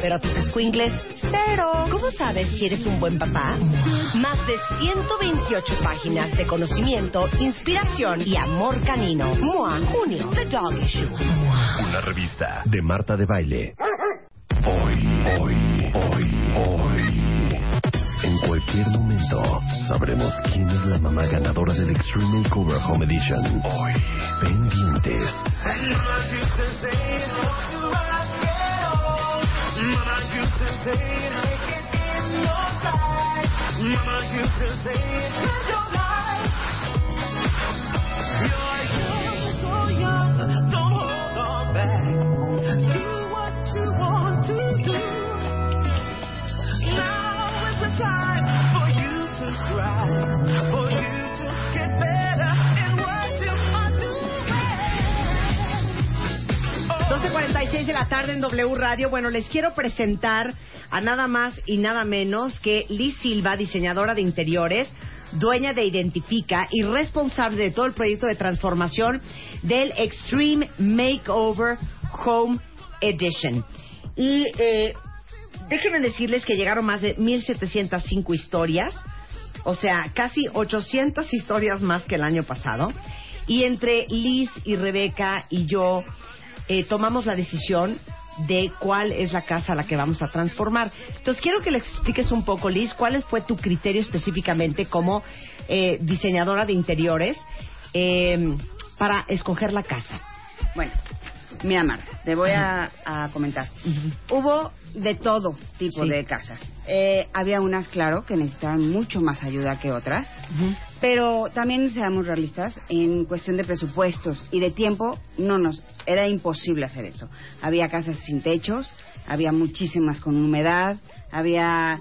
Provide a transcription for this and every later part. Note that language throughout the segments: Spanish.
pero tus squinkles, cero. ¿Cómo sabes si eres un buen papá? Más de 128 páginas de conocimiento, inspiración y amor canino. MOA, junio, The Dog Issue. Una revista de Marta de Baile. Hoy, hoy, hoy, hoy. En cualquier momento sabremos quién es la mamá ganadora del Extreme Makeover Home Edition. Hoy, pendientes. Mama used to say, make it in your sight. Mama used to say, put your en W Radio. Bueno, les quiero presentar a nada más y nada menos que Liz Silva, diseñadora de interiores, dueña de Identifica y responsable de todo el proyecto de transformación del Extreme Makeover Home Edition. Y eh, déjenme decirles que llegaron más de 1.705 historias, o sea, casi 800 historias más que el año pasado. Y entre Liz y Rebeca y yo eh, tomamos la decisión de cuál es la casa a la que vamos a transformar. Entonces, quiero que les expliques un poco, Liz, cuál fue tu criterio específicamente como eh, diseñadora de interiores eh, para escoger la casa. Bueno, mira, Marta, te voy a, a comentar. Hubo de todo tipo de casas. Eh, había unas, claro, que necesitaban mucho más ayuda que otras, pero también seamos realistas, en cuestión de presupuestos y de tiempo, no nos era imposible hacer eso. Había casas sin techos, había muchísimas con humedad, había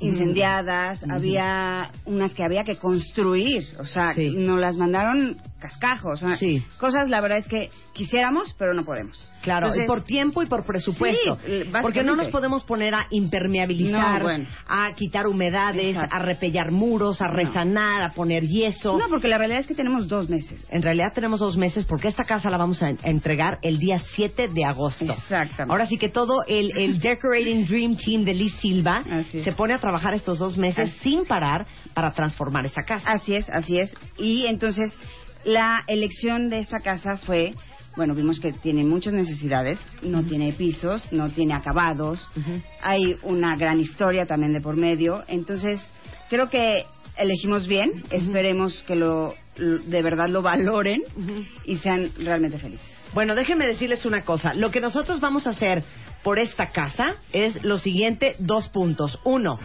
incendiadas, había unas que había que construir, o sea, nos las mandaron cascajos, sea, cosas la verdad es que quisiéramos, pero no podemos. Claro, y por tiempo y por presupuesto. porque no nos podemos poner a impermeabilizar, a quitar humedades, a repellar muros, a resanar, a poner yeso. No, porque la realidad es que tenemos dos meses. En realidad tenemos dos meses porque esta casa la vamos a entregar el día 7 de agosto. Exactamente. Ahora sí que todo el, el Decorating Dream Team de Liz Silva se pone a trabajar estos dos meses sin parar para transformar esa casa. Así es, así es. Y entonces la elección de esta casa fue bueno, vimos que tiene muchas necesidades, no tiene pisos, no tiene acabados, hay una gran historia también de por medio, entonces creo que elegimos bien, esperemos que lo, de verdad lo valoren y sean realmente felices. Bueno, déjenme decirles una cosa, lo que nosotros vamos a hacer por esta casa es lo siguiente, dos puntos. Uno,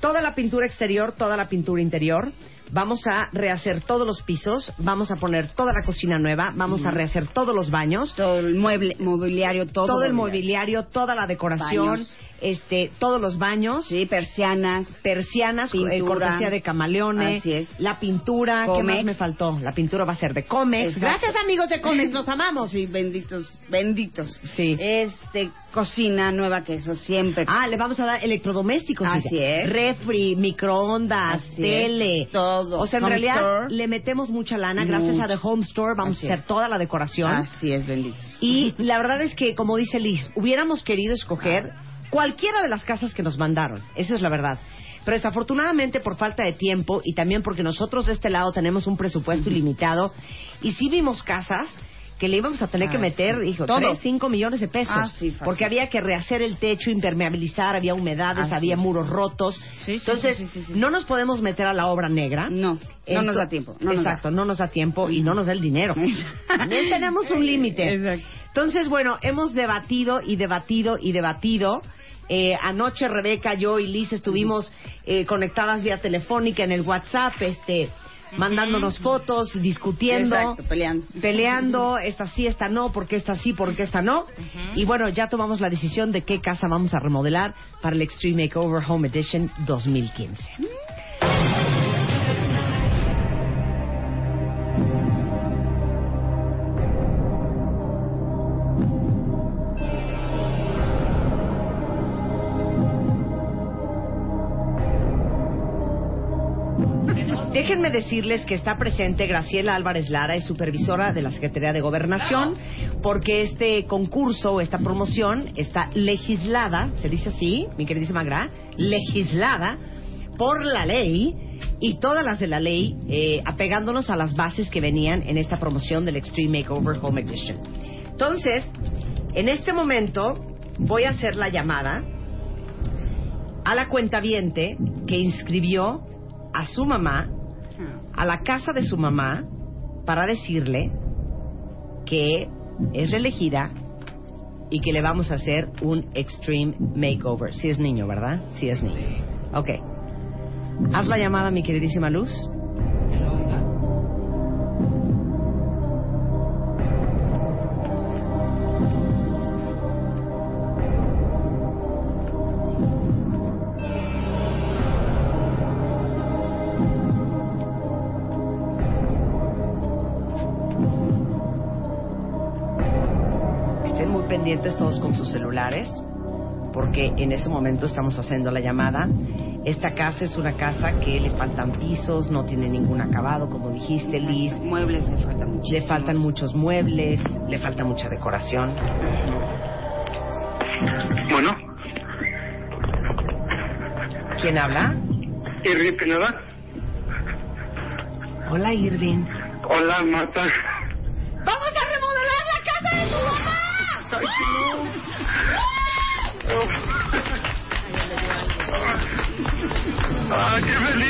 toda la pintura exterior, toda la pintura interior. Vamos a rehacer todos los pisos, vamos a poner toda la cocina nueva, vamos a rehacer todos los baños, todo el mueble, mobiliario, todo, todo el mobiliario, toda la decoración, este, todos los baños, sí, persianas, persianas, eh, cortesía de camaleones, así es. la pintura, ¿qué más me faltó? La pintura va a ser de Comex. Gracias amigos de Comex, los amamos. Sí, benditos, benditos. Sí. Este cocina nueva que eso siempre. Ah, le vamos a dar electrodomésticos. Así es. Refri, microondas, tele. todo. O sea, en realidad le metemos mucha lana. Gracias a The Home Store vamos a hacer toda la decoración. Así es, benditos. Y la verdad es que, como dice Liz, hubiéramos querido escoger cualquiera de las casas que nos mandaron. Esa es la verdad. Pero desafortunadamente por falta de tiempo y también porque nosotros de este lado tenemos un presupuesto ilimitado y sí vimos casas que le íbamos a tener que Ah, meter, sí. dijo, Todo. 3, 5 millones de pesos. Ah, sí, porque había que rehacer el techo, impermeabilizar, había humedades, había muros rotos. Entonces, no nos podemos meter a la obra negra. No, no nos da tiempo. no nos Exacto, no nos da tiempo y no nos da el dinero. También tenemos un límite. Entonces, bueno, hemos debatido y debatido y debatido. Eh, anoche Rebeca, yo y Liz estuvimos eh, conectadas vía telefónica en el WhatsApp, este, mandándonos fotos, discutiendo, Exacto, peleando. peleando, esta sí, esta no, porque esta sí, porque esta no. Y bueno, ya tomamos la decisión de qué casa vamos a remodelar para el Extreme Makeover Home Edition 2015. Déjenme decirles que está presente Graciela Álvarez Lara, es supervisora de la Secretaría de Gobernación, porque este concurso, esta promoción, está legislada, se dice así, mi queridísima Gra, legislada por la ley y todas las de la ley, eh, apegándonos a las bases que venían en esta promoción del Extreme Makeover Home Edition. Entonces, en este momento voy a hacer la llamada a la cuentaviente que inscribió a su mamá a la casa de su mamá para decirle que es elegida y que le vamos a hacer un extreme makeover. Si es niño, ¿verdad? Si es niño. Ok. Haz la llamada, mi queridísima Luz. Pendientes todos con sus celulares, porque en ese momento estamos haciendo la llamada. Esta casa es una casa que le faltan pisos, no tiene ningún acabado, como dijiste, Liz. Muebles le faltan mucho. Le faltan muchos muebles, le falta mucha decoración. Bueno, ¿Quién habla? Irving Pineda. Hola, Irving. Hola, Marta.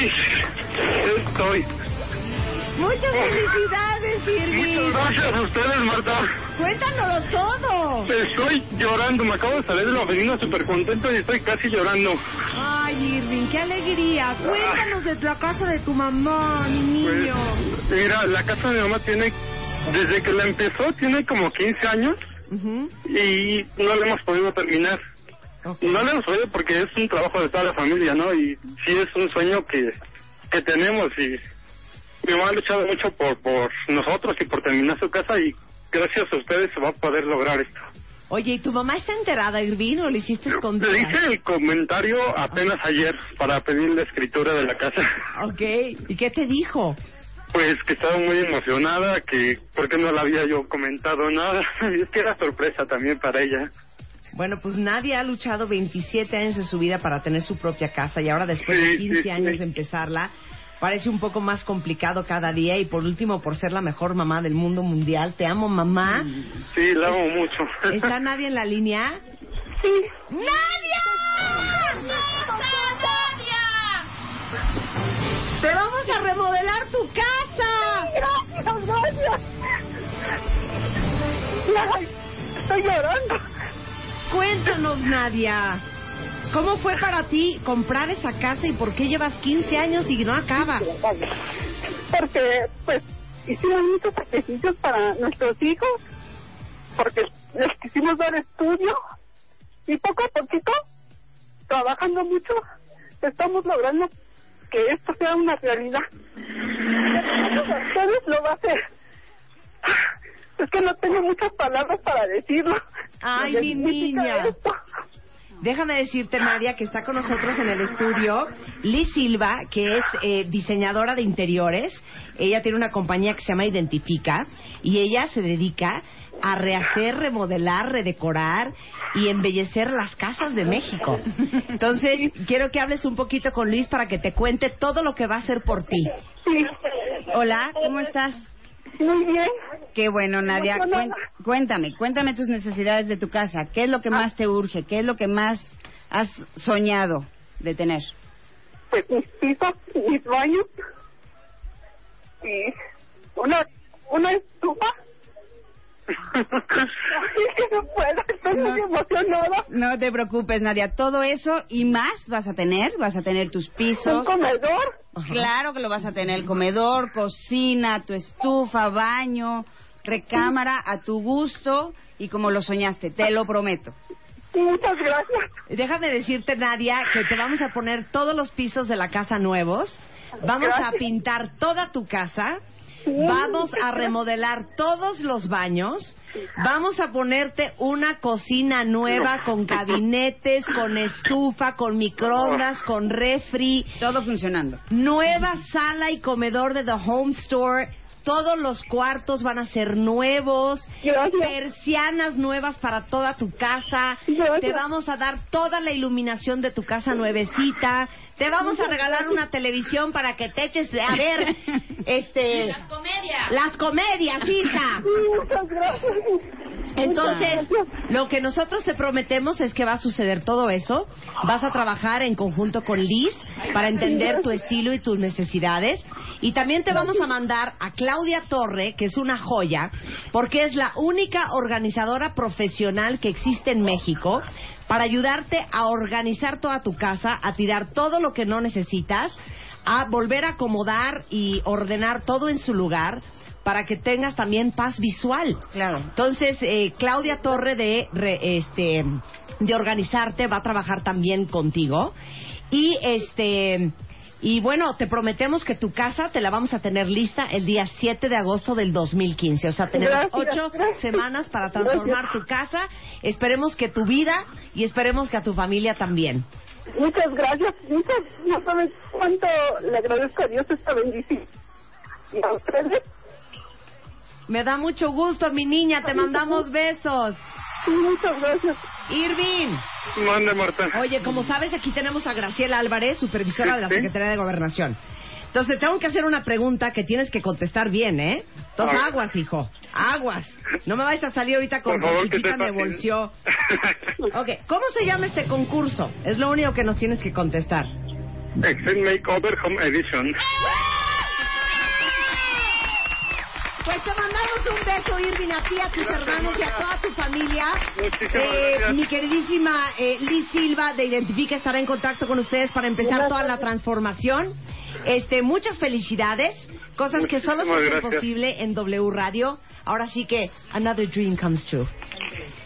¡Ay, qué feliz! Estoy. Muchas felicidades, Muchas Irving. gracias a ustedes, Marta. Cuéntanoslo todo. Estoy llorando. Me acabo de salir de la oficina súper contento y estoy casi llorando. Ay, Irving, qué alegría. Cuéntanos de la casa de tu mamá, mi Pues, niño. mira, la casa de mi mamá tiene, desde que la empezó, tiene como 15 años y no la hemos podido terminar. Ok. No le podido porque es un trabajo de toda la familia, ¿no? Y sí es un sueño que, que tenemos y mi mamá ha luchado mucho por, por nosotros y por terminar su casa y gracias a ustedes se va a poder lograr esto. Oye, ¿y tu mamá está enterada, Irving, o le hiciste escondida? Le hice el comentario apenas ayer para pedir la escritura de la casa. Ok, ¿y qué te dijo? Pues que estaba muy emocionada, que porque no le había yo comentado nada. Es que era sorpresa también para ella. Bueno, pues nadie ha luchado 27 años de su vida para tener su propia casa y ahora después de Sí, 15 sí, años de empezarla, parece un poco más complicado cada día y por último, por ser la mejor mamá del mundo mundial, te amo mamá. Sí, la amo mucho. ¿Está nadie en la línea? Sí. ¡Nadia! ¡Te vamos a remodelar tu casa! Gracias, gracias. Ay, estoy llorando. Cuéntanos, Nadia. ¿Cómo fue para ti comprar esa casa y por qué llevas 15 años y no acaba? porque pues hicimos muchos sacrificios para nuestros hijos, porque les quisimos dar estudio y poco a poquito, trabajando mucho, estamos logrando que esto sea una realidad. Ustedes lo va a hacer. Es que no tengo muchas palabras para decirlo. Ay, mi niña. esto. Déjame decirte, Nadia, que está con nosotros en el estudio Liz Silva, que es eh, diseñadora de interiores. Ella tiene una compañía que se llama Identifica y ella se dedica a rehacer, remodelar, redecorar y embellecer las casas de México. Entonces, quiero que hables un poquito con Luis para que te cuente todo lo que va a hacer por ti. Sí. Hola, ¿cómo estás? Muy bien. Qué bueno, Nadia. Cuéntame, cuéntame tus necesidades de tu casa. ¿Qué es lo que más te urge? ¿Qué es lo que más has soñado de tener? Pues mis pisos, mis baños. Y una, una estufa. Ay, no puedo, estoy No. muy emocionada. No te preocupes, Nadia. Todo eso y más vas a tener. Vas a tener tus Un pisos. comedor. Claro que lo vas a tener. Comedor, cocina, tu estufa, baño, recámara a tu gusto y como lo soñaste. Te lo prometo. Muchas gracias. Déjame decirte, Nadia, que te vamos a poner todos los pisos de la casa nuevos. Vamos a pintar toda tu casa. Vamos a remodelar todos los baños. Vamos a ponerte una cocina nueva con gabinetes, con estufa, con microondas, con refri. Todo funcionando. Nueva sala y comedor de The Home Store. Todos los cuartos van a ser nuevos. Gracias. Persianas nuevas para toda tu casa. Gracias. Te vamos a dar toda la iluminación de tu casa nuevecita. Te vamos a regalar una televisión para que te eches a ver este las comedias. Las comedias, hija. Sí, muchas gracias. Entonces, gracias. lo que nosotros te prometemos es que va a suceder todo eso. Vas a trabajar en conjunto con Liz para entender tu estilo y tus necesidades. Y también te vamos a mandar a Claudia Torre, que es una joya, porque es la única organizadora profesional que existe en México para ayudarte a organizar toda tu casa, a tirar todo lo que no necesitas, a volver a acomodar y ordenar todo en su lugar para que tengas también paz visual. Claro. Entonces, eh, Claudia Torre de, re- este, de Organizarte va a trabajar también contigo. Y este. Y bueno, te prometemos que tu casa te la vamos a tener lista el día 7 de agosto del 2015. O sea, tenemos ocho semanas para transformar tu casa. Esperemos que tu vida y esperemos que a tu familia también. Muchas gracias. Muchas, no sabes cuánto le agradezco a Dios esta bendición. Y a ustedes. Me da mucho gusto, mi niña. Te mandamos besos. Muchas gracias. Irving. Mande, Marta. Oye, como sabes, aquí tenemos a Graciela Álvarez, supervisora de la Sí. Secretaría de Gobernación. Entonces, tengo que hacer una pregunta que tienes que contestar bien, ¿eh? Entonces, aguas, hijo. Aguas. No me vais a salir ahorita con favor, chiquita me bolsió. Ok, ¿cómo se llama este concurso? Es lo único que nos tienes que contestar. Extreme Makeover Home Edition. Pues te mandamos un beso, Irving, a ti, a tus Gracias, hermanos y a toda tu familia. Muchísimas Eh, mi queridísima eh, Liz Silva de Identifica estará en contacto con ustedes para empezar toda la transformación. Este, muchas felicidades, cosas que solo se Muchísimas hacen posible en W Radio. Ahora sí que another dream comes true.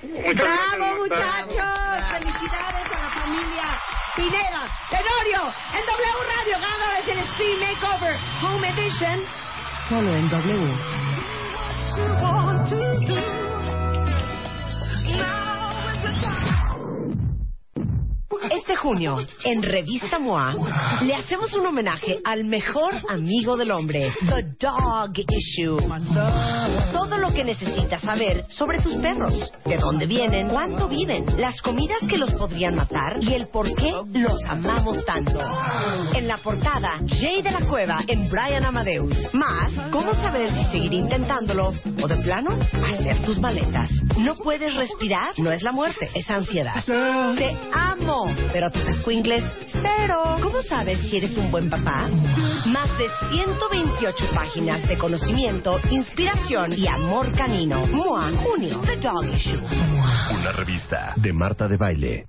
Muchas ¡Bravo, muchachos! ¡Felicidades a la familia Pineda, Tenorio, en W Radio, ganadores del Stream Makeover Home Edition, solo en W. Este junio, en Revista MOA, le hacemos un homenaje al mejor amigo del hombre, The Dog Issue. Todo lo que necesitas saber sobre tus perros, de dónde vienen, cuánto viven, las comidas que los podrían matar y el por qué los amamos tanto. En la portada, Jay de la Cueva en Brian Amadeus. Más, cómo saber si seguir intentándolo o de plano hacer tus maletas. No puedes respirar, no es la muerte, es ansiedad. Te amo, pero tus squinkles, cero. ¿Cómo sabes si eres un buen papá? Más de 128 páginas de conocimiento, inspiración y amor canino. MOA, junio, The Dog Issue. Una revista de Marta de Baile.